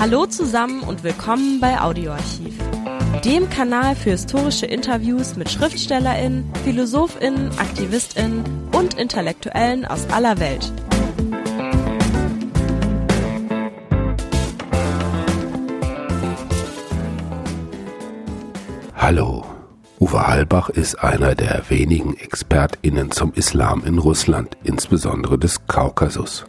Hallo zusammen und willkommen bei Audioarchiv, dem Kanal für historische Interviews mit Schriftstellerinnen, Philosophinnen, Aktivistinnen und Intellektuellen aus aller Welt. Hallo. Uwe Halbach ist einer der wenigen ExpertInnen zum Islam in Russland, insbesondere des Kaukasus.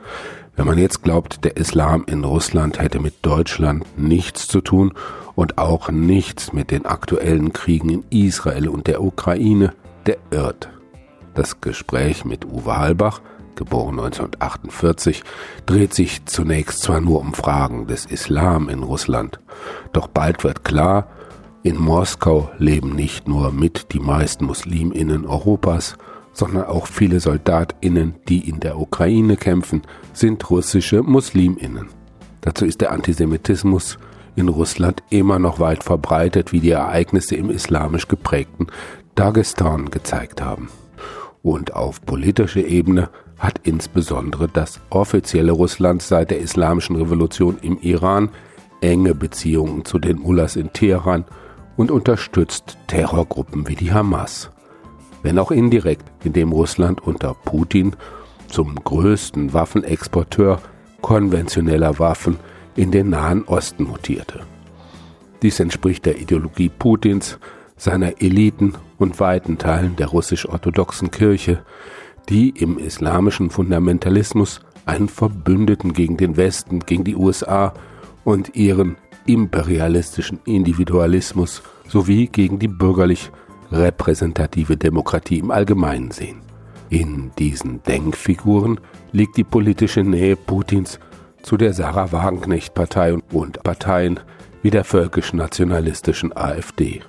Wenn man jetzt glaubt, der Islam in Russland hätte mit Deutschland nichts zu tun und auch nichts mit den aktuellen Kriegen in Israel und der Ukraine, der irrt. Das Gespräch mit Uwe Halbach, geboren 1948, dreht sich zunächst zwar nur um Fragen des Islam in Russland, doch bald wird klar, in Moskau leben nicht nur mit die meisten Musliminnen Europas, sondern auch viele Soldatinnen, die in der Ukraine kämpfen, sind russische Musliminnen. Dazu ist der Antisemitismus in Russland immer noch weit verbreitet, wie die Ereignisse im islamisch geprägten Dagestan gezeigt haben. Und auf politischer Ebene hat insbesondere das offizielle Russland seit der islamischen Revolution im Iran enge Beziehungen zu den Mullahs in Teheran und unterstützt Terrorgruppen wie die Hamas wenn auch indirekt, indem Russland unter Putin zum größten Waffenexporteur konventioneller Waffen in den Nahen Osten mutierte. Dies entspricht der Ideologie Putins, seiner Eliten und weiten Teilen der russisch-orthodoxen Kirche, die im islamischen Fundamentalismus einen Verbündeten gegen den Westen, gegen die USA und ihren imperialistischen Individualismus sowie gegen die bürgerlich repräsentative Demokratie im Allgemeinen sehen. In diesen Denkfiguren liegt die politische Nähe Putins zu der Sarah Wagenknecht-Partei und Parteien wie der völkisch-nationalistischen AfD.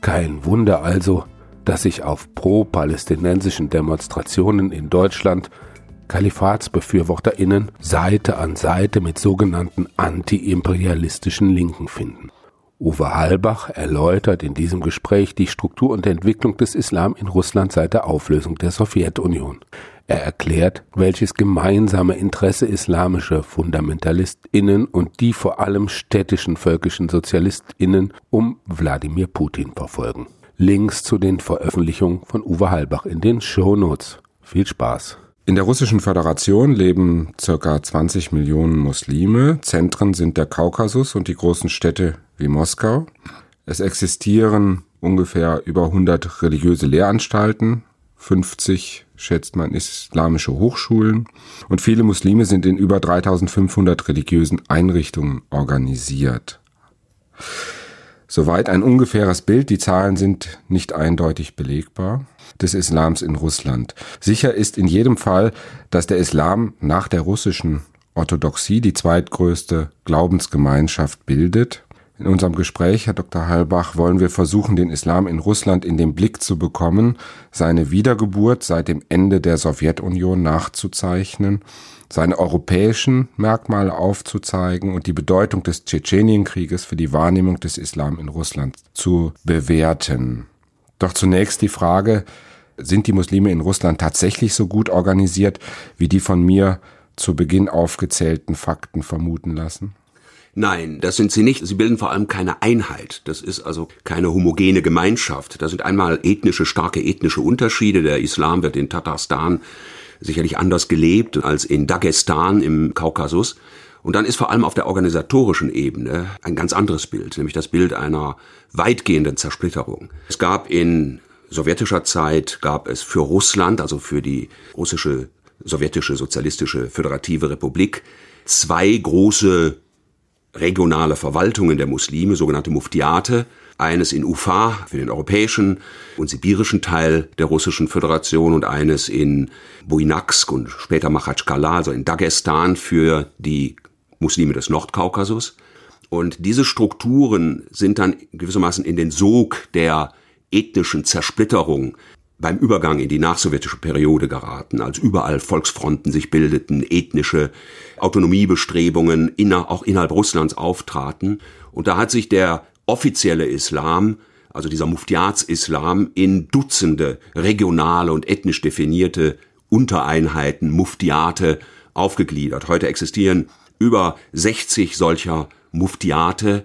Kein Wunder also, dass sich auf pro-palästinensischen Demonstrationen in Deutschland KalifatsbefürworterInnen Seite an Seite mit sogenannten anti-imperialistischen Linken finden. Uwe Halbach erläutert in diesem Gespräch die Struktur und Entwicklung des Islam in Russland seit der Auflösung der Sowjetunion. Er erklärt, welches gemeinsame Interesse islamische Fundamentalistinnen und die vor allem städtischen völkischen Sozialistinnen um Wladimir Putin verfolgen. Links zu den Veröffentlichungen von Uwe Halbach in den Shownotes. Viel Spaß! In der Russischen Föderation leben circa 20 Millionen Muslime. Zentren sind der Kaukasus und die großen Städte wie Moskau. Es existieren ungefähr über 100 religiöse Lehranstalten, 50 schätzt man islamische Hochschulen und viele Muslime sind in über 3500 religiösen Einrichtungen organisiert. Soweit ein ungefähres Bild, die Zahlen sind nicht eindeutig belegbar, des Islams in Russland. Sicher ist in jedem Fall, dass der Islam nach der russischen Orthodoxie die zweitgrößte Glaubensgemeinschaft bildet. In unserem Gespräch, Herr Dr. Halbach, wollen wir versuchen, den Islam in Russland in den Blick zu bekommen, seine Wiedergeburt seit dem Ende der Sowjetunion nachzuzeichnen seine europäischen Merkmale aufzuzeigen und die Bedeutung des Tschetschenienkrieges für die Wahrnehmung des Islam in Russland zu bewerten. Doch zunächst die Frage, sind die Muslime in Russland tatsächlich so gut organisiert, wie die von mir zu Beginn aufgezählten Fakten vermuten lassen? Nein, das sind sie nicht. Sie bilden vor allem keine Einheit. Das ist also keine homogene Gemeinschaft. Da sind einmal ethnische, starke ethnische Unterschiede. Der Islam wird in Tatarstan sicherlich anders gelebt als in Dagestan im Kaukasus. Und dann ist vor allem auf der organisatorischen Ebene ein ganz anderes Bild, nämlich das Bild einer weitgehenden Zersplitterung. Es gab in sowjetischer Zeit, gab es für Russland, also für die russische sowjetische sozialistische föderative Republik, zwei große regionale Verwaltungen der Muslime, sogenannte Muftiate, eines in Ufa für den europäischen und sibirischen Teil der russischen Föderation und eines in Buinaksk und später Machatschkala, also in Dagestan für die Muslime des Nordkaukasus. Und diese Strukturen sind dann gewissermaßen in den Sog der ethnischen Zersplitterung beim Übergang in die nachsowjetische Periode geraten, als überall Volksfronten sich bildeten, ethnische Autonomiebestrebungen inner, auch innerhalb Russlands auftraten. Und da hat sich der offizielle Islam, also dieser Muftiats-Islam, in Dutzende regionale und ethnisch definierte Untereinheiten, Muftiate, aufgegliedert. Heute existieren über 60 solcher Muftiate,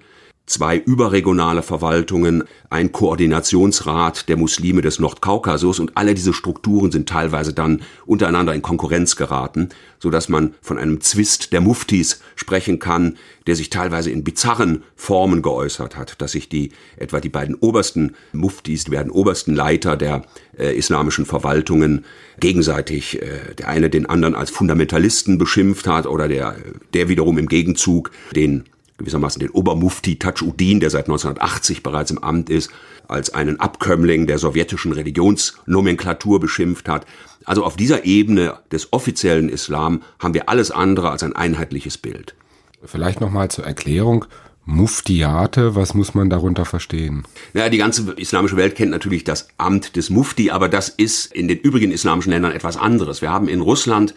zwei überregionale Verwaltungen, ein Koordinationsrat der Muslime des Nordkaukasus und alle diese Strukturen sind teilweise dann untereinander in Konkurrenz geraten, so dass man von einem Zwist der Muftis sprechen kann, der sich teilweise in bizarren Formen geäußert hat, dass sich die etwa die beiden obersten Muftis, die beiden obersten Leiter der äh, islamischen Verwaltungen gegenseitig äh, der eine den anderen als Fundamentalisten beschimpft hat oder der der wiederum im Gegenzug den gewissermaßen den Obermufti Tajuddin, der seit 1980 bereits im Amt ist, als einen Abkömmling der sowjetischen Religionsnomenklatur beschimpft hat. Also auf dieser Ebene des offiziellen Islam haben wir alles andere als ein einheitliches Bild. Vielleicht nochmal zur Erklärung. Muftiate, was muss man darunter verstehen? Ja, die ganze islamische Welt kennt natürlich das Amt des Mufti, aber das ist in den übrigen islamischen Ländern etwas anderes. Wir haben in Russland,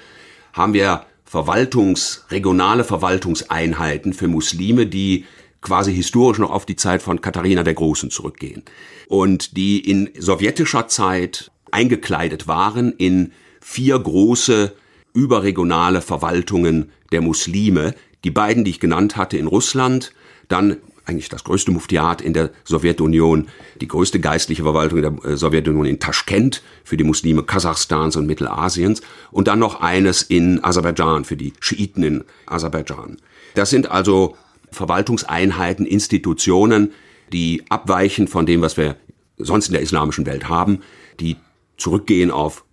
haben wir Verwaltungs, regionale Verwaltungseinheiten für Muslime, die quasi historisch noch auf die Zeit von Katharina der Großen zurückgehen und die in sowjetischer Zeit eingekleidet waren in vier große überregionale Verwaltungen der Muslime. Die beiden, die ich genannt hatte in Russland, dann eigentlich das größte Muftiat in der Sowjetunion, die größte geistliche Verwaltung der äh, Sowjetunion in Taschkent für die Muslime Kasachstans und Mittelasiens und dann noch eines in Aserbaidschan für die Schiiten in Aserbaidschan. Das sind also Verwaltungseinheiten, Institutionen, die abweichen von dem, was wir sonst in der islamischen Welt haben, die zurückgehen auf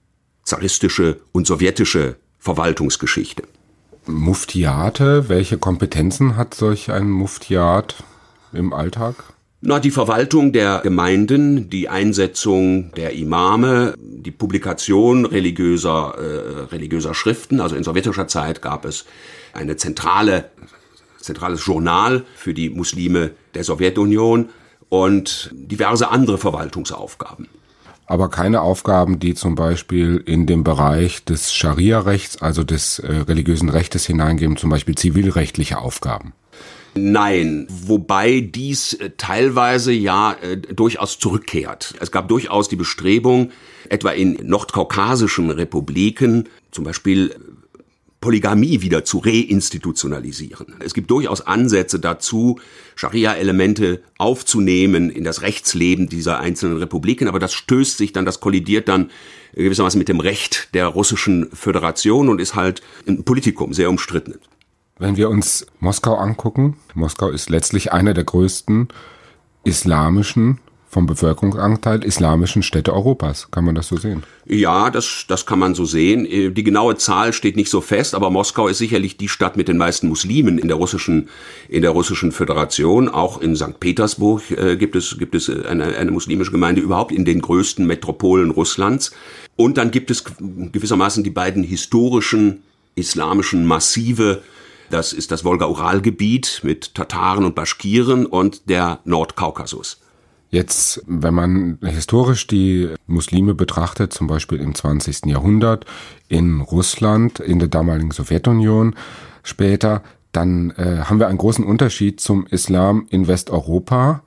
zaristische und sowjetische Verwaltungsgeschichte. Muftiate, welche Kompetenzen hat solch ein Muftiat? Im Alltag? Na, die Verwaltung der Gemeinden, die Einsetzung der Imame, die Publikation religiöser, äh, religiöser Schriften. Also in sowjetischer Zeit gab es eine zentrale, zentrales Journal für die Muslime der Sowjetunion und diverse andere Verwaltungsaufgaben. Aber keine Aufgaben, die zum Beispiel in den Bereich des Scharia-Rechts, also des äh, religiösen Rechtes hineingehen, zum Beispiel zivilrechtliche Aufgaben. Nein, wobei dies äh, teilweise ja äh, durchaus zurückkehrt. Es gab durchaus die Bestrebung, etwa in nordkaukasischen Republiken, zum Beispiel äh, Polygamie wieder zu reinstitutionalisieren. Es gibt durchaus Ansätze dazu, Scharia-Elemente aufzunehmen in das Rechtsleben dieser einzelnen Republiken, aber das stößt sich dann, das kollidiert dann gewissermaßen mit dem Recht der russischen Föderation und ist halt ein Politikum, sehr umstritten. Wenn wir uns Moskau angucken, Moskau ist letztlich einer der größten islamischen vom Bevölkerungsanteil islamischen Städte Europas. Kann man das so sehen? Ja, das, das kann man so sehen. Äh, die genaue Zahl steht nicht so fest, aber Moskau ist sicherlich die Stadt mit den meisten Muslimen in der russischen, in der russischen Föderation. Auch in St. Petersburg äh, gibt es, gibt es eine, eine muslimische Gemeinde, überhaupt in den größten Metropolen Russlands. Und dann gibt es gewissermaßen die beiden historischen islamischen Massive, das ist das Wolga-Ural-Gebiet mit Tataren und Baschkiren und der Nordkaukasus. Jetzt, wenn man historisch die Muslime betrachtet, zum Beispiel im 20. Jahrhundert in Russland, in der damaligen Sowjetunion später, dann äh, haben wir einen großen Unterschied zum Islam in Westeuropa.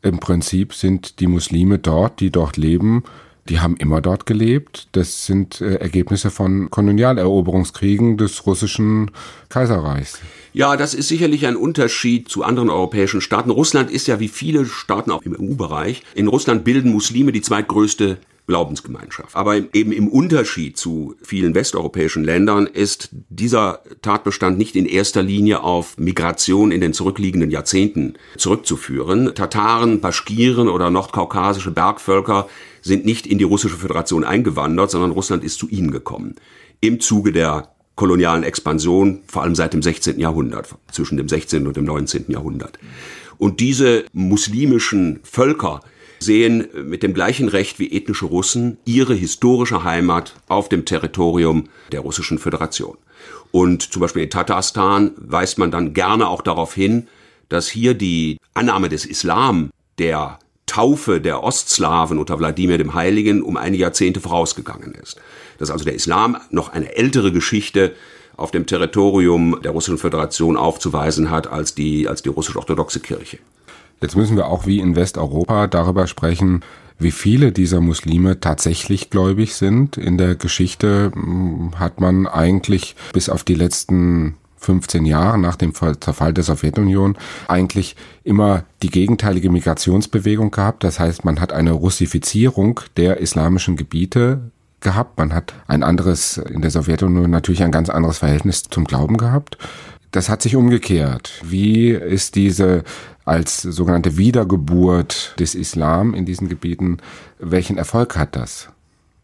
Im Prinzip sind die Muslime dort, die dort leben, die haben immer dort gelebt. Das sind äh, Ergebnisse von Kolonialeroberungskriegen des russischen Kaiserreichs. Ja, das ist sicherlich ein Unterschied zu anderen europäischen Staaten. Russland ist ja wie viele Staaten auch im EU-Bereich. In Russland bilden Muslime die zweitgrößte Glaubensgemeinschaft. Aber eben im Unterschied zu vielen westeuropäischen Ländern ist dieser Tatbestand nicht in erster Linie auf Migration in den zurückliegenden Jahrzehnten zurückzuführen. Tataren, Baschkiren oder nordkaukasische Bergvölker sind nicht in die russische Föderation eingewandert, sondern Russland ist zu ihnen gekommen. Im Zuge der kolonialen Expansion, vor allem seit dem 16. Jahrhundert, zwischen dem 16. und dem 19. Jahrhundert. Und diese muslimischen Völker sehen mit dem gleichen Recht wie ethnische Russen ihre historische Heimat auf dem Territorium der russischen Föderation. Und zum Beispiel in Tatarstan weist man dann gerne auch darauf hin, dass hier die Annahme des Islam der Taufe der Ostslawen unter Wladimir dem Heiligen um einige Jahrzehnte vorausgegangen ist. Dass also der Islam noch eine ältere Geschichte auf dem Territorium der Russischen Föderation aufzuweisen hat als die, als die russisch-orthodoxe Kirche. Jetzt müssen wir auch wie in Westeuropa darüber sprechen, wie viele dieser Muslime tatsächlich gläubig sind. In der Geschichte hm, hat man eigentlich bis auf die letzten 15 Jahren nach dem Zerfall der Sowjetunion eigentlich immer die gegenteilige Migrationsbewegung gehabt. Das heißt, man hat eine Russifizierung der islamischen Gebiete gehabt. Man hat ein anderes, in der Sowjetunion natürlich ein ganz anderes Verhältnis zum Glauben gehabt. Das hat sich umgekehrt. Wie ist diese als sogenannte Wiedergeburt des Islam in diesen Gebieten, welchen Erfolg hat das?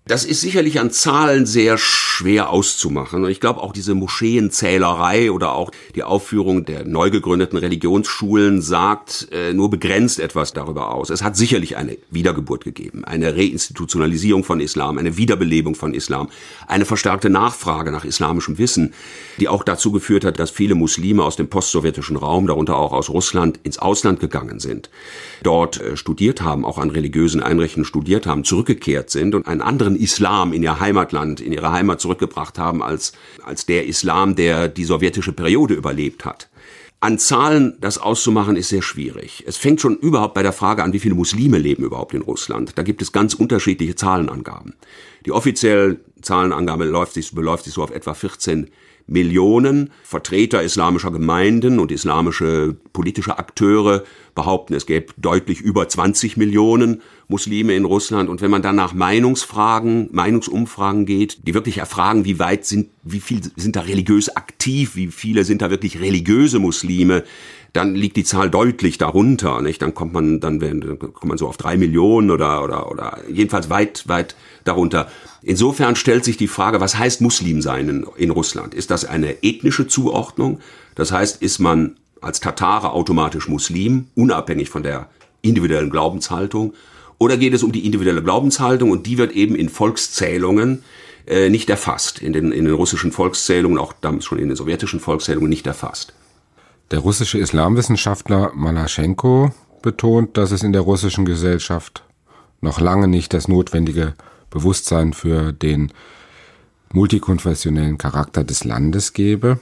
Das ist sicherlich an Zahlen sehr schwer auszumachen. Und ich glaube auch diese Moscheenzählerei oder auch die Aufführung der neu gegründeten Religionsschulen sagt äh, nur begrenzt etwas darüber aus. Es hat sicherlich eine Wiedergeburt gegeben, eine Reinstitutionalisierung von Islam, eine Wiederbelebung von Islam, eine verstärkte Nachfrage nach islamischem Wissen, die auch dazu geführt hat, dass viele Muslime aus dem postsowjetischen Raum, darunter auch aus Russland, ins Ausland gegangen sind, dort äh, studiert haben, auch an religiösen Einrichtungen studiert haben, zurückgekehrt sind und einen anderen Islam in ihr Heimatland, in ihre Heimat zurückgebracht haben, als, als der Islam, der die sowjetische Periode überlebt hat. An Zahlen das auszumachen ist sehr schwierig. Es fängt schon überhaupt bei der Frage an, wie viele Muslime leben überhaupt in Russland. Da gibt es ganz unterschiedliche Zahlenangaben. Die offizielle Zahlenangabe läuft sich, beläuft sich so auf etwa 14 Millionen Vertreter islamischer Gemeinden und islamische politische Akteure behaupten, es gäbe deutlich über 20 Millionen Muslime in Russland. Und wenn man dann nach Meinungsfragen, Meinungsumfragen geht, die wirklich erfragen, wie weit sind, wie viel sind da religiös aktiv, wie viele sind da wirklich religiöse Muslime, dann liegt die Zahl deutlich darunter. Nicht? Dann kommt man, dann, dann kommt man so auf drei Millionen oder, oder, oder jedenfalls weit, weit darunter. Insofern stellt sich die Frage, was heißt Muslim sein in, in Russland? Ist das eine ethnische Zuordnung? Das heißt, ist man als Tatare automatisch Muslim, unabhängig von der individuellen Glaubenshaltung? Oder geht es um die individuelle Glaubenshaltung und die wird eben in Volkszählungen äh, nicht erfasst, in den, in den russischen Volkszählungen, auch damals schon in den sowjetischen Volkszählungen nicht erfasst. Der russische Islamwissenschaftler Malaschenko betont, dass es in der russischen Gesellschaft noch lange nicht das notwendige Bewusstsein für den multikonfessionellen Charakter des Landes gebe.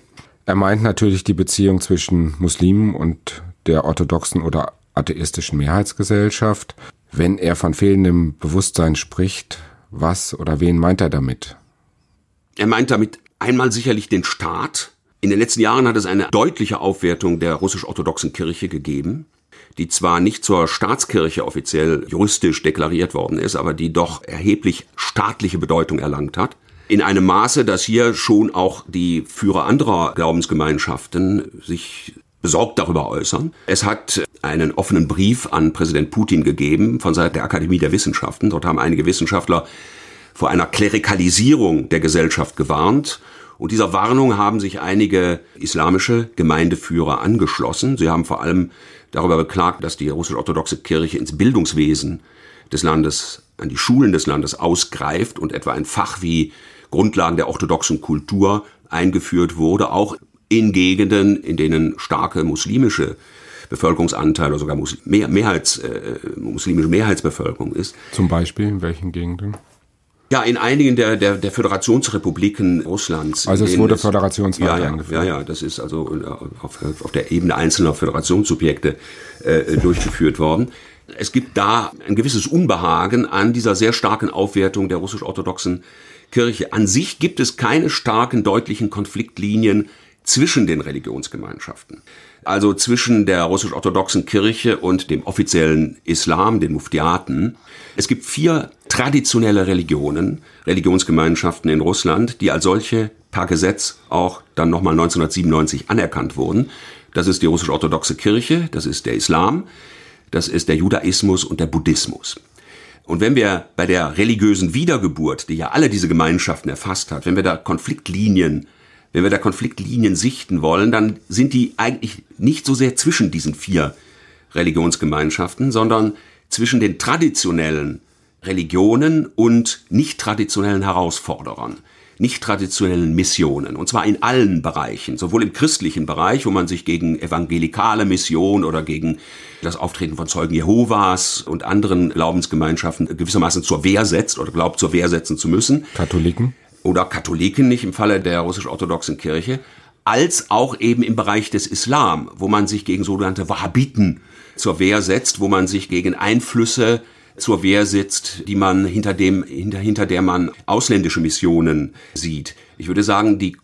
Er meint natürlich die Beziehung zwischen Muslimen und der orthodoxen oder atheistischen Mehrheitsgesellschaft. Wenn er von fehlendem Bewusstsein spricht, was oder wen meint er damit? Er meint damit einmal sicherlich den Staat, in den letzten Jahren hat es eine deutliche Aufwertung der russisch-orthodoxen Kirche gegeben, die zwar nicht zur Staatskirche offiziell juristisch deklariert worden ist, aber die doch erheblich staatliche Bedeutung erlangt hat. In einem Maße, dass hier schon auch die Führer anderer Glaubensgemeinschaften sich besorgt darüber äußern. Es hat einen offenen Brief an Präsident Putin gegeben von Seiten der Akademie der Wissenschaften. Dort haben einige Wissenschaftler vor einer Klerikalisierung der Gesellschaft gewarnt und dieser Warnung haben sich einige islamische Gemeindeführer angeschlossen. Sie haben vor allem darüber beklagt, dass die russisch-orthodoxe Kirche ins Bildungswesen des Landes, an die Schulen des Landes ausgreift und etwa ein Fach wie Grundlagen der orthodoxen Kultur eingeführt wurde, auch in Gegenden, in denen starke muslimische Bevölkerungsanteil oder sogar Mehrheits, äh, muslimische Mehrheitsbevölkerung ist. Zum Beispiel in welchen Gegenden? Ja, in einigen der, der, der Föderationsrepubliken Russlands. Also es wurde Föderationswahl ja, ja, eingeführt. Ja, ja, das ist also auf, auf der Ebene einzelner Föderationssubjekte äh, durchgeführt worden. Es gibt da ein gewisses Unbehagen an dieser sehr starken Aufwertung der russisch-orthodoxen Kirche. An sich gibt es keine starken, deutlichen Konfliktlinien zwischen den Religionsgemeinschaften also zwischen der russisch-orthodoxen Kirche und dem offiziellen Islam, den Muftiaten. Es gibt vier traditionelle Religionen, Religionsgemeinschaften in Russland, die als solche per Gesetz auch dann nochmal 1997 anerkannt wurden. Das ist die russisch-orthodoxe Kirche, das ist der Islam, das ist der Judaismus und der Buddhismus. Und wenn wir bei der religiösen Wiedergeburt, die ja alle diese Gemeinschaften erfasst hat, wenn wir da Konfliktlinien wenn wir da Konfliktlinien sichten wollen, dann sind die eigentlich nicht so sehr zwischen diesen vier Religionsgemeinschaften, sondern zwischen den traditionellen Religionen und nicht traditionellen Herausforderern, nicht traditionellen Missionen. Und zwar in allen Bereichen, sowohl im christlichen Bereich, wo man sich gegen evangelikale Mission oder gegen das Auftreten von Zeugen Jehovas und anderen Glaubensgemeinschaften gewissermaßen zur Wehr setzt oder glaubt zur Wehr setzen zu müssen. Katholiken? Oder Katholiken nicht im Falle der russisch-orthodoxen Kirche, als auch eben im Bereich des Islam, wo man sich gegen sogenannte Wahhabiten zur Wehr setzt, wo man sich gegen Einflüsse zur Wehr setzt, die man hinter dem, hinter, hinter der man ausländische Missionen sieht. Ich würde sagen, die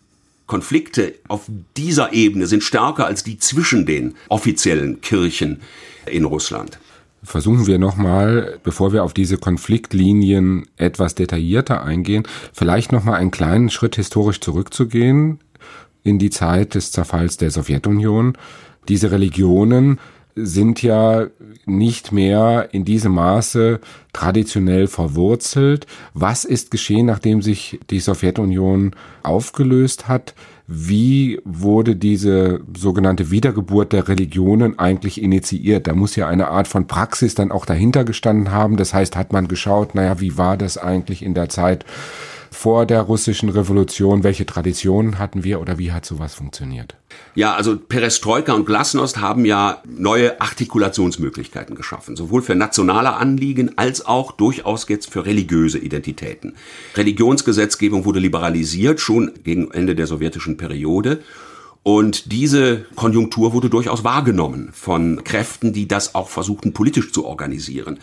Konflikte auf dieser Ebene sind stärker als die zwischen den offiziellen Kirchen in Russland. Versuchen wir nochmal, bevor wir auf diese Konfliktlinien etwas detaillierter eingehen, vielleicht nochmal einen kleinen Schritt historisch zurückzugehen in die Zeit des Zerfalls der Sowjetunion. Diese Religionen sind ja nicht mehr in diesem Maße traditionell verwurzelt. Was ist geschehen, nachdem sich die Sowjetunion aufgelöst hat? Wie wurde diese sogenannte Wiedergeburt der Religionen eigentlich initiiert? Da muss ja eine Art von Praxis dann auch dahinter gestanden haben. Das heißt, hat man geschaut, naja, wie war das eigentlich in der Zeit vor der russischen Revolution? Welche Traditionen hatten wir oder wie hat sowas funktioniert? Ja, also Perestroika und Glasnost haben ja neue Artikulationsmöglichkeiten geschaffen, sowohl für nationale Anliegen als auch durchaus jetzt für religiöse Identitäten. Religionsgesetzgebung wurde liberalisiert, schon gegen Ende der sowjetischen Periode. Und diese Konjunktur wurde durchaus wahrgenommen von Kräften, die das auch versuchten politisch zu organisieren.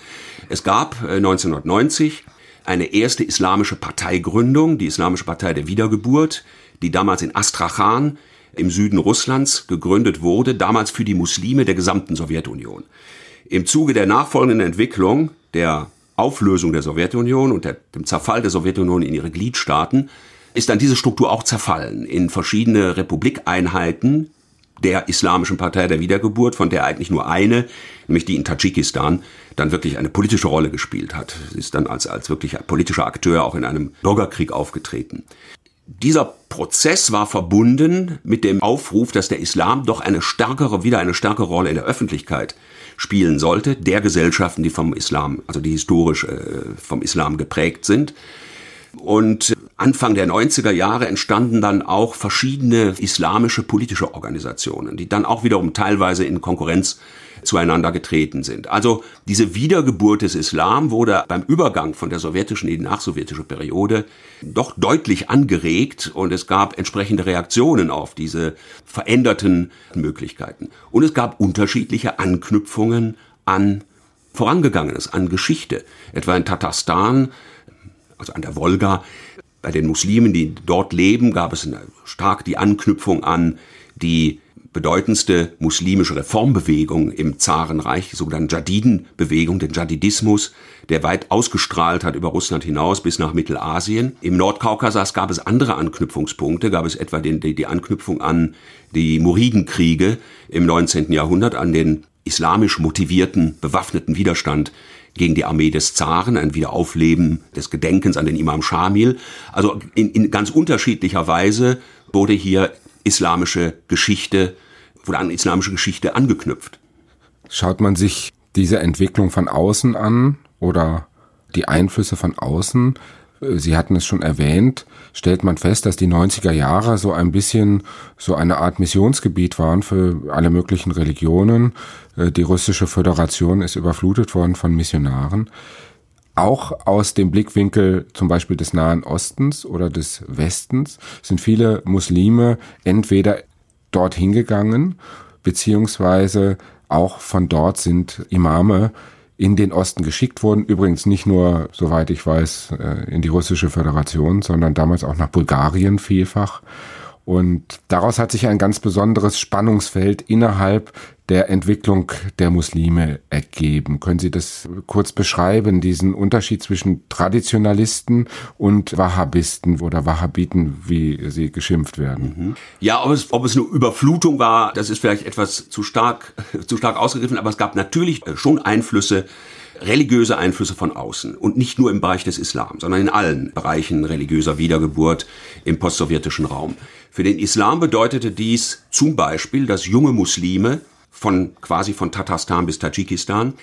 Es gab 1990 äh, eine erste islamische Parteigründung, die Islamische Partei der Wiedergeburt, die damals in Astrachan im Süden Russlands gegründet wurde, damals für die Muslime der gesamten Sowjetunion. Im Zuge der nachfolgenden Entwicklung der Auflösung der Sowjetunion und der, dem Zerfall der Sowjetunion in ihre Gliedstaaten ist dann diese Struktur auch zerfallen in verschiedene Republikeinheiten, der Islamischen Partei der Wiedergeburt, von der eigentlich nur eine, nämlich die in Tadschikistan, dann wirklich eine politische Rolle gespielt hat. Sie ist dann als, als wirklich politischer Akteur auch in einem Bürgerkrieg aufgetreten. Dieser Prozess war verbunden mit dem Aufruf, dass der Islam doch eine stärkere, wieder eine stärkere Rolle in der Öffentlichkeit spielen sollte, der Gesellschaften, die vom Islam, also die historisch äh, vom Islam geprägt sind. Und Anfang der 90er Jahre entstanden dann auch verschiedene islamische politische Organisationen, die dann auch wiederum teilweise in Konkurrenz zueinander getreten sind. Also diese Wiedergeburt des Islam wurde beim Übergang von der sowjetischen in die nachsowjetische Periode doch deutlich angeregt und es gab entsprechende Reaktionen auf diese veränderten Möglichkeiten. Und es gab unterschiedliche Anknüpfungen an Vorangegangenes, an Geschichte. Etwa in Tatarstan, also an der Wolga, bei den Muslimen, die dort leben, gab es stark die Anknüpfung an die bedeutendste muslimische Reformbewegung im Zarenreich, die sogenannte Jadiden-Bewegung, den Jadidismus, der weit ausgestrahlt hat über Russland hinaus bis nach Mittelasien. Im Nordkaukasus gab es andere Anknüpfungspunkte, gab es etwa den, die, die Anknüpfung an die Muridenkriege im 19. Jahrhundert, an den islamisch motivierten bewaffneten Widerstand gegen die Armee des Zaren, ein Wiederaufleben des Gedenkens an den Imam Shamil. Also in, in ganz unterschiedlicher Weise wurde hier islamische Geschichte, wurde an islamische Geschichte angeknüpft. Schaut man sich diese Entwicklung von außen an oder die Einflüsse von außen, Sie hatten es schon erwähnt, stellt man fest, dass die 90er Jahre so ein bisschen so eine Art Missionsgebiet waren für alle möglichen Religionen. Äh, die russische Föderation ist überflutet worden von Missionaren. Auch aus dem Blickwinkel zum Beispiel des Nahen Ostens oder des Westens sind viele Muslime entweder dorthin gegangen, beziehungsweise auch von dort sind Imame in den Osten geschickt wurden. Übrigens nicht nur, soweit ich weiß, äh, in die russische Föderation, sondern damals auch nach Bulgarien vielfach. Und daraus hat sich ein ganz besonderes Spannungsfeld innerhalb der Entwicklung der Muslime ergeben. Können Sie das kurz beschreiben, diesen Unterschied zwischen Traditionalisten und Wahhabisten oder Wahhabiten, wie sie geschimpft werden? Mhm. Ja, ob es, ob es eine Überflutung war, das ist vielleicht etwas zu stark, zu stark ausgegriffen, aber es gab natürlich schon Einflüsse, religiöse Einflüsse von außen und nicht nur im Bereich des Islam, sondern in allen Bereichen religiöser Wiedergeburt im postsowjetischen Raum. Für den Islam bedeutete dies zum Beispiel, dass junge Muslime von quasi von Tatarstan bis Tadschikistan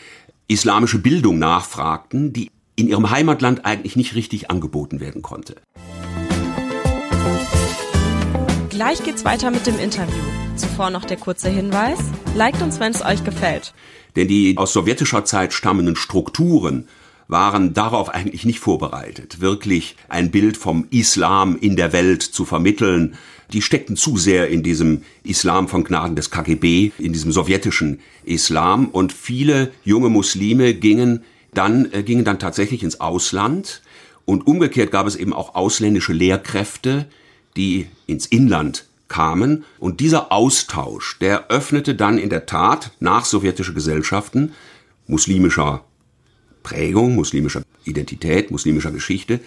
islamische Bildung nachfragten, die in ihrem Heimatland eigentlich nicht richtig angeboten werden konnte. Gleich geht's weiter mit dem Interview. Zuvor noch der kurze Hinweis. Liked uns, wenn es euch gefällt. Denn die aus sowjetischer Zeit stammenden Strukturen waren darauf eigentlich nicht vorbereitet, wirklich ein Bild vom Islam in der Welt zu vermitteln, die steckten zu sehr in diesem Islam von Gnaden des KGB, in diesem sowjetischen Islam und viele junge Muslime gingen dann, äh, gingen dann tatsächlich ins Ausland und umgekehrt gab es eben auch ausländische Lehrkräfte, die ins Inland kamen. Und dieser Austausch, der öffnete dann in der Tat nach sowjetische Gesellschaften muslimischer Prägung, muslimischer Identität, muslimischer Geschichte,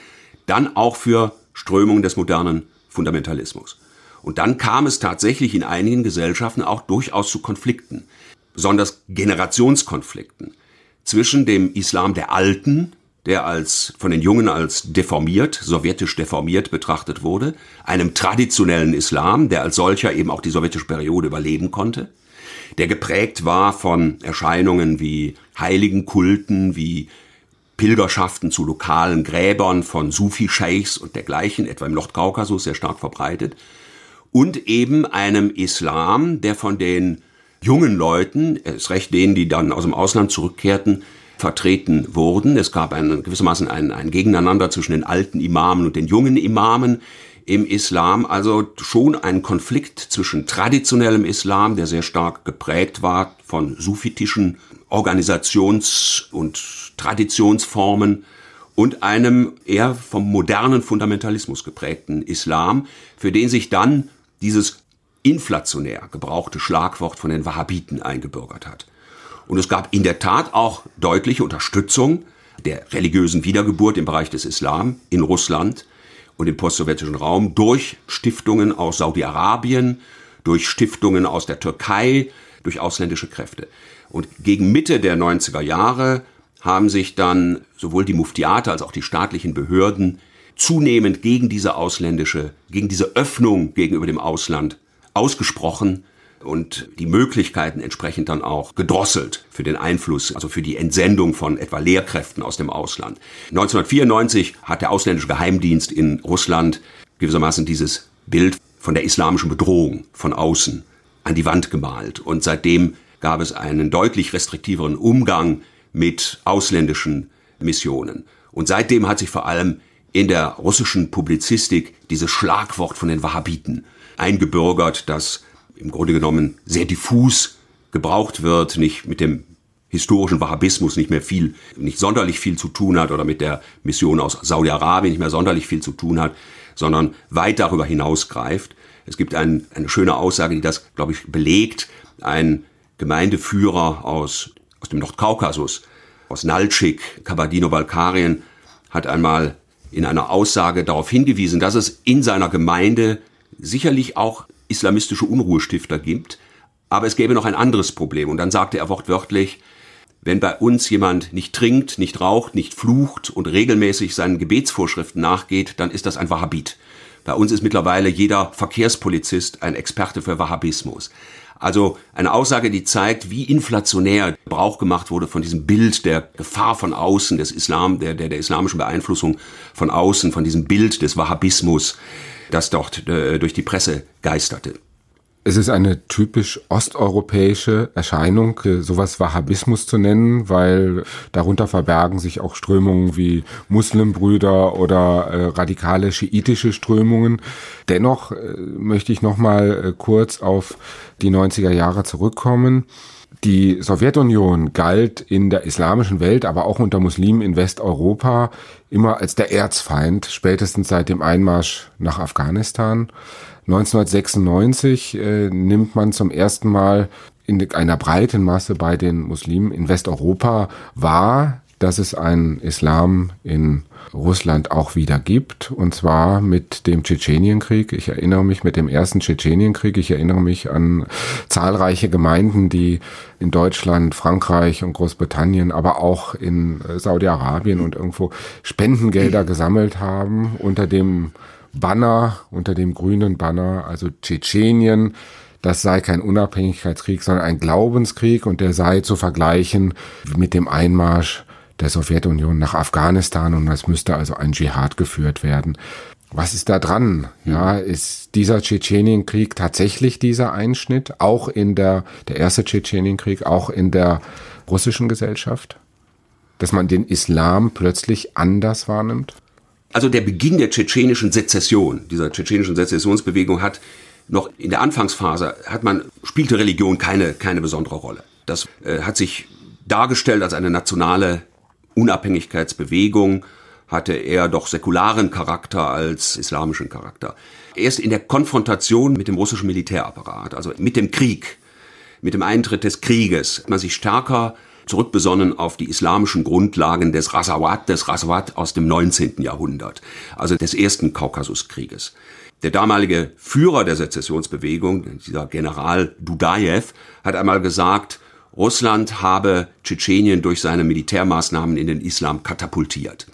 dann auch für Strömungen des modernen Fundamentalismus. Und dann kam es tatsächlich in einigen Gesellschaften auch durchaus zu Konflikten, besonders Generationskonflikten zwischen dem Islam der Alten, der als von den Jungen als deformiert, sowjetisch deformiert betrachtet wurde, einem traditionellen Islam, der als solcher eben auch die sowjetische Periode überleben konnte, der geprägt war von Erscheinungen wie Heiligenkulten, wie Pilgerschaften zu lokalen Gräbern von Sufi-Scheichs und dergleichen, etwa im Nordkaukasus sehr stark verbreitet, und eben einem Islam, der von den jungen Leuten, es recht denen, die dann aus dem Ausland zurückkehrten, vertreten wurden. Es gab ein, gewissermaßen ein, ein Gegeneinander zwischen den alten Imamen und den jungen Imamen im Islam, also schon ein Konflikt zwischen traditionellem Islam, der sehr stark geprägt war von sufitischen Organisations- und Traditionsformen, und einem eher vom modernen Fundamentalismus geprägten Islam, für den sich dann dieses inflationär gebrauchte Schlagwort von den Wahhabiten eingebürgert hat. Und es gab in der Tat auch deutliche Unterstützung der religiösen Wiedergeburt im Bereich des Islam in Russland und im postsowjetischen Raum durch Stiftungen aus Saudi-Arabien, durch Stiftungen aus der Türkei, durch ausländische Kräfte. Und gegen Mitte der 90er Jahre haben sich dann sowohl die Muftiate als auch die staatlichen Behörden zunehmend gegen diese ausländische, gegen diese Öffnung gegenüber dem Ausland ausgesprochen und die Möglichkeiten entsprechend dann auch gedrosselt für den Einfluss, also für die Entsendung von etwa Lehrkräften aus dem Ausland. 1994 hat der ausländische Geheimdienst in Russland gewissermaßen dieses Bild von der islamischen Bedrohung von außen an die Wand gemalt und seitdem gab es einen deutlich restriktiveren Umgang mit ausländischen Missionen. Und seitdem hat sich vor allem in der russischen Publizistik dieses Schlagwort von den Wahhabiten eingebürgert, das im Grunde genommen sehr diffus gebraucht wird, nicht mit dem historischen Wahhabismus nicht mehr viel, nicht sonderlich viel zu tun hat oder mit der Mission aus Saudi-Arabien nicht mehr sonderlich viel zu tun hat, sondern weit darüber hinausgreift. Es gibt ein, eine schöne Aussage, die das, glaube ich, belegt. Ein Gemeindeführer aus, aus dem Nordkaukasus, aus Nalchik, Kabardino-Balkarien, hat einmal in einer Aussage darauf hingewiesen, dass es in seiner Gemeinde sicherlich auch islamistische Unruhestifter gibt, aber es gäbe noch ein anderes Problem. Und dann sagte er wortwörtlich, wenn bei uns jemand nicht trinkt, nicht raucht, nicht flucht und regelmäßig seinen Gebetsvorschriften nachgeht, dann ist das ein Wahhabit. Bei uns ist mittlerweile jeder Verkehrspolizist ein Experte für Wahhabismus. Also eine Aussage, die zeigt, wie inflationär Gebrauch gemacht wurde von diesem Bild der Gefahr von außen, des Islam, der, der, der islamischen Beeinflussung von außen, von diesem Bild des Wahhabismus das dort äh, durch die Presse geisterte. Es ist eine typisch osteuropäische Erscheinung, äh, sowas Wahhabismus zu nennen, weil darunter verbergen sich auch Strömungen wie Muslimbrüder oder äh, radikale schiitische Strömungen. Dennoch äh, möchte ich noch mal äh, kurz auf die 90er Jahre zurückkommen. Die Sowjetunion galt in der islamischen Welt, aber auch unter Muslimen in Westeuropa immer als der Erzfeind, spätestens seit dem Einmarsch nach Afghanistan. 1996 äh, nimmt man zum ersten Mal in einer breiten Masse bei den Muslimen in Westeuropa wahr, dass es einen Islam in Russland auch wieder gibt, und zwar mit dem Tschetschenienkrieg. Ich erinnere mich mit dem ersten Tschetschenienkrieg, ich erinnere mich an zahlreiche Gemeinden, die in Deutschland, Frankreich und Großbritannien, aber auch in Saudi-Arabien und irgendwo Spendengelder gesammelt haben unter dem Banner, unter dem grünen Banner, also Tschetschenien, das sei kein Unabhängigkeitskrieg, sondern ein Glaubenskrieg und der sei zu vergleichen mit dem Einmarsch der Sowjetunion nach Afghanistan und es müsste also ein Dschihad geführt werden. Was ist da dran? Ja, ist dieser Tschetschenienkrieg tatsächlich dieser Einschnitt, auch in der, der erste Tschetschenienkrieg, auch in der russischen Gesellschaft? Dass man den Islam plötzlich anders wahrnimmt? Also der Beginn der tschetschenischen Sezession, dieser tschetschenischen Sezessionsbewegung hat noch in der Anfangsphase hat man, spielte Religion keine, keine besondere Rolle. Das äh, hat sich dargestellt als eine nationale Unabhängigkeitsbewegung hatte eher doch säkularen Charakter als islamischen Charakter. Erst in der Konfrontation mit dem russischen Militärapparat, also mit dem Krieg, mit dem Eintritt des Krieges, hat man sich stärker zurückbesonnen auf die islamischen Grundlagen des Rasawat, des Rasawat aus dem 19. Jahrhundert, also des ersten Kaukasuskrieges. Der damalige Führer der Sezessionsbewegung, dieser General Dudajew, hat einmal gesagt, Russland habe Tschetschenien durch seine Militärmaßnahmen in den Islam katapultiert.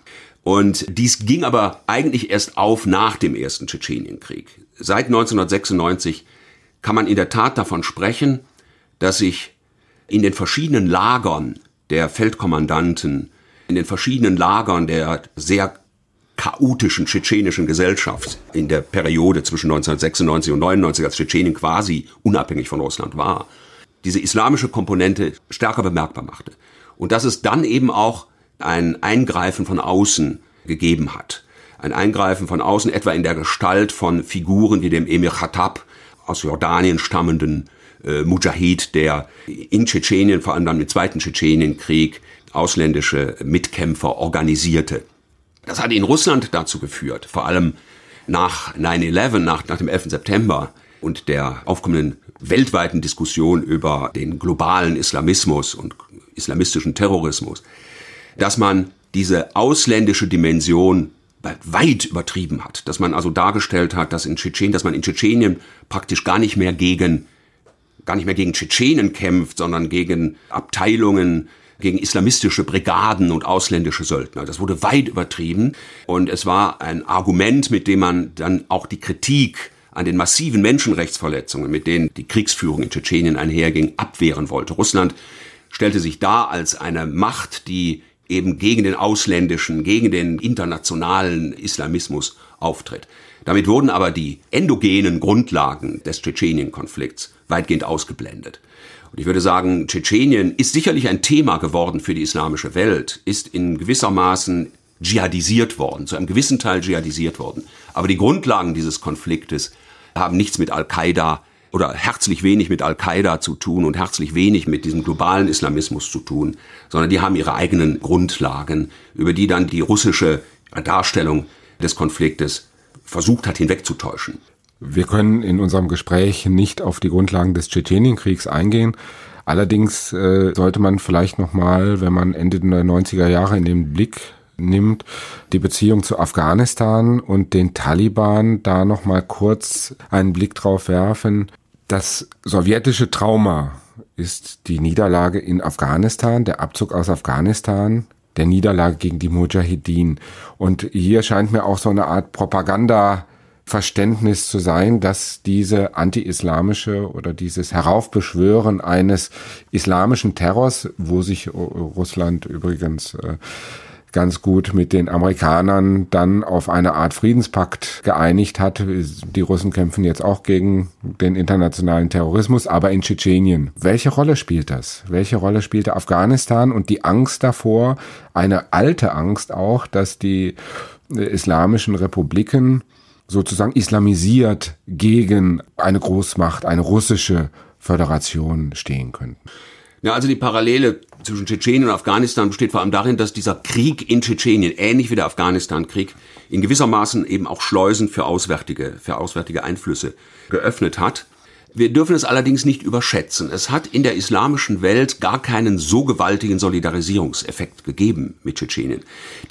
Und dies ging aber eigentlich erst auf nach dem ersten Tschetschenienkrieg. Seit 1996 kann man in der Tat davon sprechen, dass sich in den verschiedenen Lagern der Feldkommandanten, in den verschiedenen Lagern der sehr chaotischen tschetschenischen Gesellschaft in der Periode zwischen 1996 und 99, als Tschetschenien quasi unabhängig von Russland war, diese islamische Komponente stärker bemerkbar machte. Und dass es dann eben auch ein Eingreifen von außen gegeben hat. Ein Eingreifen von außen, etwa in der Gestalt von Figuren wie dem Emir Khattab, aus Jordanien stammenden äh, Mujahid, der in Tschetschenien, vor allem dann im Zweiten Tschetschenienkrieg, ausländische Mitkämpfer organisierte. Das hat in Russland dazu geführt, vor allem nach 9-11, nach, nach dem 11. September und der aufkommenden weltweiten Diskussion über den globalen Islamismus und islamistischen Terrorismus, dass man diese ausländische Dimension weit übertrieben hat, dass man also dargestellt hat, dass in Tschetschenien, dass man in Tschetschenien praktisch gar nicht mehr gegen gar nicht mehr gegen Tschetschenen kämpft, sondern gegen Abteilungen, gegen islamistische Brigaden und ausländische Söldner. Das wurde weit übertrieben und es war ein Argument, mit dem man dann auch die Kritik an den massiven Menschenrechtsverletzungen, mit denen die Kriegsführung in Tschetschenien einherging, abwehren wollte. Russland stellte sich dar als eine Macht, die eben gegen den ausländischen, gegen den internationalen Islamismus auftritt. Damit wurden aber die endogenen Grundlagen des Tschetschenien-Konflikts weitgehend ausgeblendet. Und ich würde sagen, Tschetschenien ist sicherlich ein Thema geworden für die islamische Welt, ist in gewissermaßen dschihadisiert worden, zu einem gewissen Teil dschihadisiert worden. Aber die Grundlagen dieses Konfliktes haben nichts mit Al-Qaida oder herzlich wenig mit Al-Qaida zu tun und herzlich wenig mit diesem globalen Islamismus zu tun, sondern die haben ihre eigenen Grundlagen, über die dann die russische Darstellung des Konfliktes versucht hat hinwegzutäuschen. Wir können in unserem Gespräch nicht auf die Grundlagen des Tschetschenienkriegs eingehen. Allerdings äh, sollte man vielleicht nochmal, wenn man Ende der 90er Jahre in den Blick nimmt, die Beziehung zu Afghanistan und den Taliban da nochmal kurz einen Blick drauf werfen. Das sowjetische Trauma ist die Niederlage in Afghanistan, der Abzug aus Afghanistan, der Niederlage gegen die Mujahideen. Und hier scheint mir auch so eine Art Propaganda Verständnis zu sein, dass diese anti-islamische oder dieses Heraufbeschwören eines islamischen Terrors, wo sich Russland übrigens äh, ganz gut mit den Amerikanern dann auf eine Art Friedenspakt geeinigt hat. Die Russen kämpfen jetzt auch gegen den internationalen Terrorismus, aber in Tschetschenien. Welche Rolle spielt das? Welche Rolle spielte Afghanistan und die Angst davor, eine alte Angst auch, dass die islamischen Republiken sozusagen islamisiert gegen eine Großmacht, eine russische Föderation stehen könnten. Ja, also die Parallele zwischen Tschetschenien und Afghanistan besteht vor allem darin, dass dieser Krieg in Tschetschenien, ähnlich wie der Afghanistan-Krieg, in gewissermaßen eben auch Schleusen für auswärtige, für auswärtige Einflüsse geöffnet hat. Wir dürfen es allerdings nicht überschätzen. Es hat in der islamischen Welt gar keinen so gewaltigen Solidarisierungseffekt gegeben mit Tschetschenien.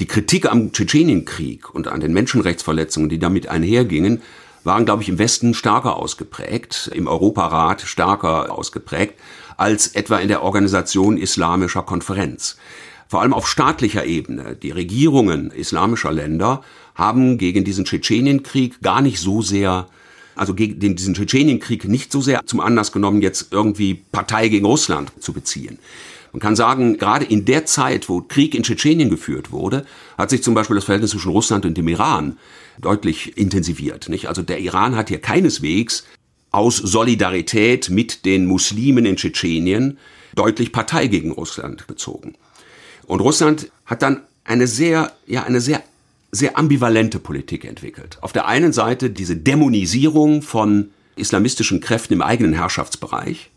Die Kritik am Tschetschenienkrieg und an den Menschenrechtsverletzungen, die damit einhergingen, waren, glaube ich, im Westen stärker ausgeprägt, im Europarat stärker ausgeprägt, als etwa in der Organisation islamischer Konferenz. Vor allem auf staatlicher Ebene. Die Regierungen islamischer Länder haben gegen diesen Tschetschenienkrieg gar nicht so sehr also gegen diesen Tschetschenienkrieg nicht so sehr zum Anlass genommen, jetzt irgendwie Partei gegen Russland zu beziehen. Man kann sagen, gerade in der Zeit, wo Krieg in Tschetschenien geführt wurde, hat sich zum Beispiel das Verhältnis zwischen Russland und dem Iran deutlich intensiviert. Nicht? Also der Iran hat hier keineswegs aus Solidarität mit den Muslimen in Tschetschenien deutlich Partei gegen Russland bezogen. Und Russland hat dann eine sehr, ja, eine sehr sehr ambivalente Politik entwickelt. Auf der einen Seite diese Dämonisierung von islamistischen Kräften im eigenen Herrschaftsbereich,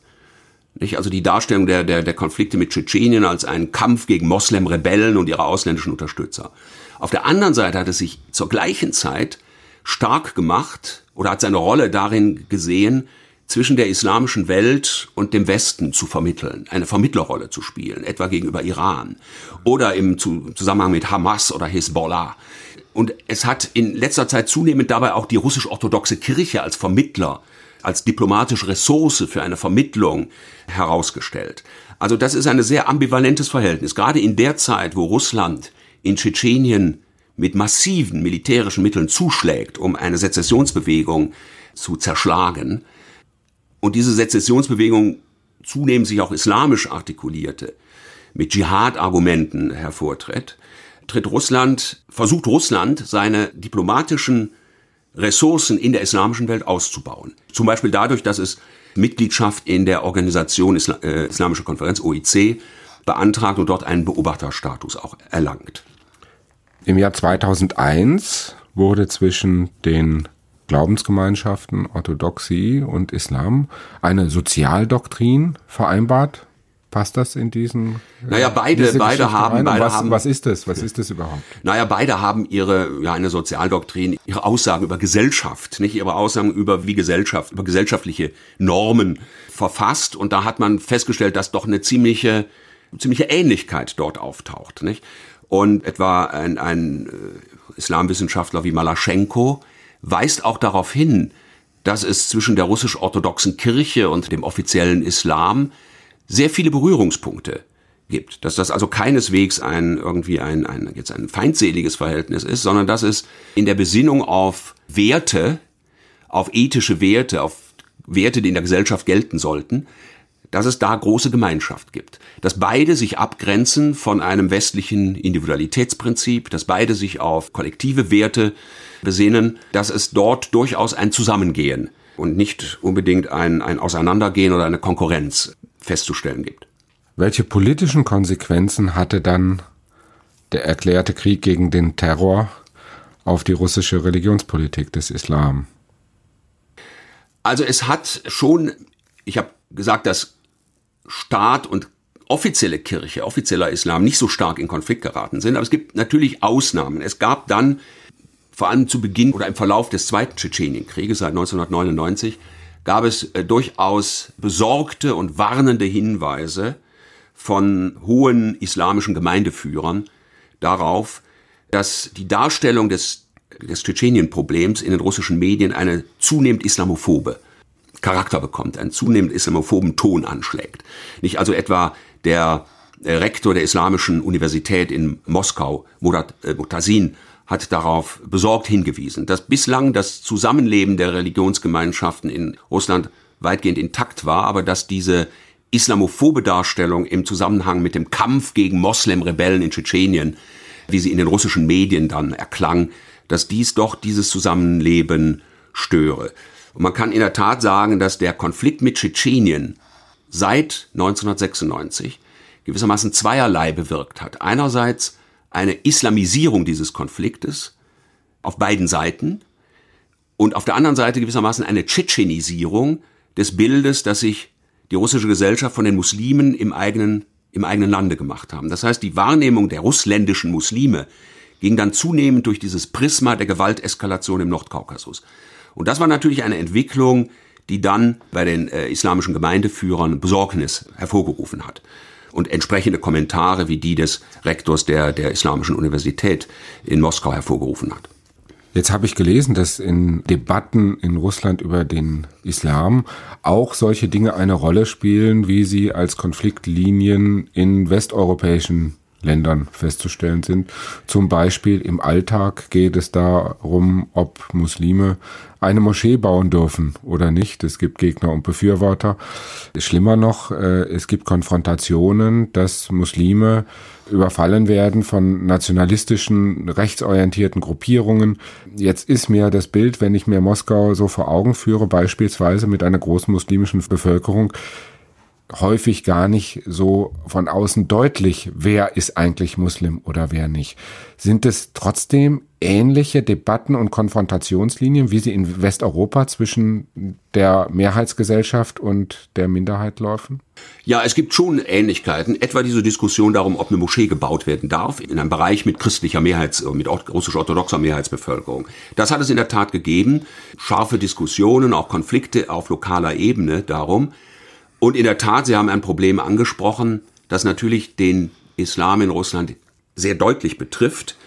nicht? Also die Darstellung der, der, der Konflikte mit Tschetschenien als einen Kampf gegen Moslem-Rebellen und ihre ausländischen Unterstützer. Auf der anderen Seite hat es sich zur gleichen Zeit stark gemacht oder hat seine Rolle darin gesehen, zwischen der islamischen Welt und dem Westen zu vermitteln, eine Vermittlerrolle zu spielen, etwa gegenüber Iran oder im Zusammenhang mit Hamas oder Hezbollah. Und es hat in letzter Zeit zunehmend dabei auch die russisch-orthodoxe Kirche als Vermittler, als diplomatische Ressource für eine Vermittlung herausgestellt. Also das ist ein sehr ambivalentes Verhältnis. Gerade in der Zeit, wo Russland in Tschetschenien mit massiven militärischen Mitteln zuschlägt, um eine Sezessionsbewegung zu zerschlagen, und diese Sezessionsbewegung zunehmend sich auch islamisch artikulierte, mit Dschihad-Argumenten hervortritt, tritt Russland, versucht Russland seine diplomatischen Ressourcen in der islamischen Welt auszubauen. Zum Beispiel dadurch, dass es Mitgliedschaft in der Organisation Isla äh, Islamische Konferenz OIC beantragt und dort einen Beobachterstatus auch erlangt. Im Jahr 2001 wurde zwischen den Glaubensgemeinschaften, Orthodoxie und Islam eine Sozialdoktrin vereinbart. Passt das in diesen? Naja, beide, beide haben, beide was, haben. Was ist das? Was ist das überhaupt? Naja, beide haben ihre, ja, eine Sozialdoktrin, ihre Aussagen über Gesellschaft, nicht ihre Aussagen über wie Gesellschaft, über gesellschaftliche Normen verfasst. Und da hat man festgestellt, dass doch eine ziemliche, ziemliche Ähnlichkeit dort auftaucht, nicht? Und etwa ein, ein äh, Islamwissenschaftler wie Malaschenko, weist auch darauf hin, dass es zwischen der russisch-orthodoxen Kirche und dem offiziellen Islam sehr viele Berührungspunkte gibt. Dass das also keineswegs ein irgendwie ein, ein jetzt ein feindseliges Verhältnis ist, sondern dass es in der Besinnung auf Werte, auf ethische Werte, auf Werte, die in der Gesellschaft gelten sollten, dass es da große Gemeinschaft gibt. Dass beide sich abgrenzen von einem westlichen Individualitätsprinzip, dass beide sich auf kollektive Werte besinnen, dass es dort durchaus ein Zusammengehen und nicht unbedingt ein, ein Auseinandergehen oder eine Konkurrenz festzustellen gibt. Welche politischen Konsequenzen hatte dann der erklärte Krieg gegen den Terror auf die russische Religionspolitik des Islam? Also es hat schon, ich habe gesagt, dass Staat und offizielle Kirche, offizieller Islam nicht so stark in Konflikt geraten sind, aber es gibt natürlich Ausnahmen. Es gab dann vor allem zu Beginn oder im Verlauf des Zweiten Tschetschenienkrieges seit 1999 gab es äh, durchaus besorgte und warnende Hinweise von hohen islamischen Gemeindeführern darauf, dass die Darstellung des, des Tschetschenien-Problems in den russischen Medien eine zunehmend islamophobe Charakter bekommt, einen zunehmend islamophoben Ton anschlägt. Nicht also etwa der Rektor der Islamischen Universität in Moskau, Murat äh, Mutasin, hat darauf besorgt hingewiesen, dass bislang das Zusammenleben der Religionsgemeinschaften in Russland weitgehend intakt war, aber dass diese islamophobe Darstellung im Zusammenhang mit dem Kampf gegen Moslem-Rebellen in Tschetschenien, wie sie in den russischen Medien dann erklang, dass dies doch dieses Zusammenleben störe. Und man kann in der Tat sagen, dass der Konflikt mit Tschetschenien seit 1996 gewissermaßen zweierlei bewirkt hat. Einerseits eine Islamisierung dieses Konfliktes auf beiden Seiten und auf der anderen Seite gewissermaßen eine Tschetschenisierung des Bildes, das sich die russische Gesellschaft von den Muslimen im eigenen, im eigenen Lande gemacht haben. Das heißt, die Wahrnehmung der russländischen Muslime ging dann zunehmend durch dieses Prisma der Gewalteskalation im Nordkaukasus. Und das war natürlich eine Entwicklung, die dann bei den äh, islamischen Gemeindeführern Besorgnis hervorgerufen hat. Und entsprechende Kommentare wie die des Rektors der, der Islamischen Universität in Moskau hervorgerufen hat. Jetzt habe ich gelesen, dass in Debatten in Russland über den Islam auch solche Dinge eine Rolle spielen, wie sie als Konfliktlinien in westeuropäischen Ländern festzustellen sind. Zum Beispiel im Alltag geht es darum, ob Muslime eine Moschee bauen dürfen oder nicht. Es gibt Gegner und Befürworter. Schlimmer noch, äh, es gibt Konfrontationen, dass Muslime überfallen werden von nationalistischen, rechtsorientierten Gruppierungen. Jetzt ist mir das Bild, wenn ich mir Moskau so vor Augen führe, beispielsweise mit einer großen muslimischen Bevölkerung, häufig gar nicht so von außen deutlich, wer ist eigentlich Muslim oder wer nicht. Sind es trotzdem ähnliche Debatten und Konfrontationslinien, wie sie in Westeuropa zwischen der Mehrheitsgesellschaft und der Minderheit laufen? Ja, es gibt schon Ähnlichkeiten. Etwa diese Diskussion darum, ob eine Moschee gebaut werden darf in einem Bereich mit christlicher Mehrheits-, mit russisch-orthodoxer Mehrheitsbevölkerung. Das hat es in der Tat gegeben. Scharfe Diskussionen, auch Konflikte auf lokaler Ebene darum. Und in der Tat, Sie haben ein Problem angesprochen, das natürlich den Islam in Russland sehr deutlich betrifft.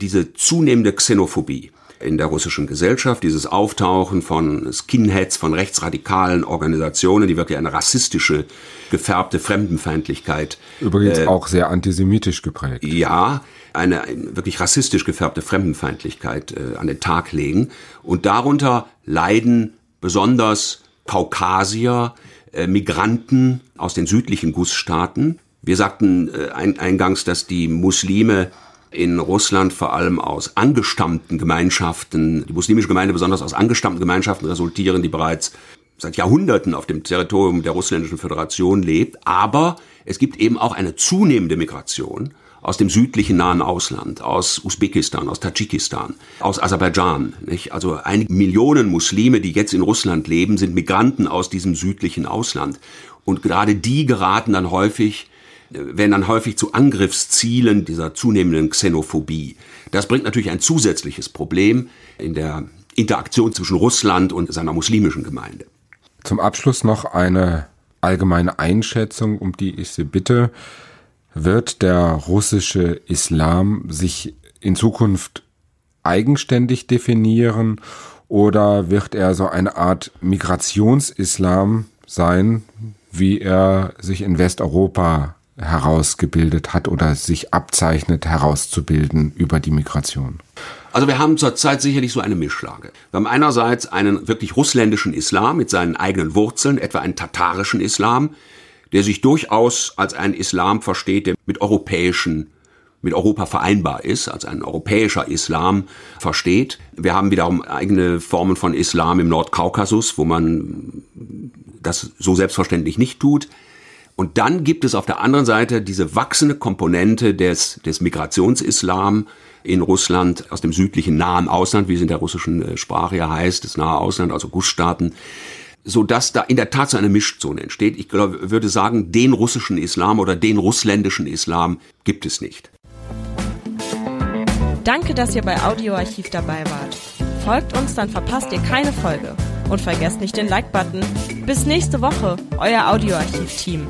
Diese zunehmende Xenophobie in der russischen Gesellschaft, dieses Auftauchen von Skinheads, von rechtsradikalen Organisationen, die wirklich eine rassistische, gefärbte Fremdenfeindlichkeit. Übrigens äh, auch sehr antisemitisch geprägt. Ja, eine, eine wirklich rassistisch gefärbte Fremdenfeindlichkeit äh, an den Tag legen. Und darunter leiden besonders Kaukasier, Migranten aus den südlichen Gussstaaten. Wir sagten äh, eingangs, dass die Muslime in Russland vor allem aus angestammten Gemeinschaften, die muslimische Gemeinde besonders aus angestammten Gemeinschaften resultieren, die bereits seit Jahrhunderten auf dem Territorium der russländischen Föderation lebt. Aber es gibt eben auch eine zunehmende Migration aus dem südlichen nahen Ausland, aus Usbekistan, aus Tadschikistan, aus Aserbaidschan. Nicht? Also einige Millionen Muslime, die jetzt in Russland leben, sind Migranten aus diesem südlichen Ausland. Und gerade die geraten dann häufig werden dann häufig zu Angriffszielen dieser zunehmenden Xenophobie. Das bringt natürlich ein zusätzliches Problem in der Interaktion zwischen Russland und seiner muslimischen Gemeinde. Zum Abschluss noch eine allgemeine Einschätzung, um die ich Sie bitte. Wird der russische Islam sich in Zukunft eigenständig definieren oder wird er so eine Art Migrationsislam sein, wie er sich in Westeuropa herausgebildet hat oder sich abzeichnet herauszubilden über die Migration? Also wir haben zurzeit sicherlich so eine Mischlage. Wir haben einerseits einen wirklich russländischen Islam mit seinen eigenen Wurzeln, etwa einen tatarischen Islam, der sich durchaus als ein Islam versteht, der mit europäischen mit Europa vereinbar ist, als ein europäischer Islam versteht. Wir haben wiederum eigene Formen von Islam im Nordkaukasus, wo man das so selbstverständlich nicht tut. Und dann gibt es auf der anderen Seite diese wachsende Komponente des, des Migrationsislam in Russland aus dem südlichen nahen Ausland, wie es in der russischen äh, Sprache ja heißt, das nahe Ausland, also Gussstaaten, so dass da in der Tat so eine Mischzone entsteht. Ich glaube, würde sagen, den russischen Islam oder den russländischen Islam gibt es nicht. Danke, dass ihr bei Audioarchiv dabei wart. Folgt uns, dann verpasst ihr keine Folge. Und vergesst nicht den Like-Button. Bis nächste Woche, euer Audioarchiv-Team.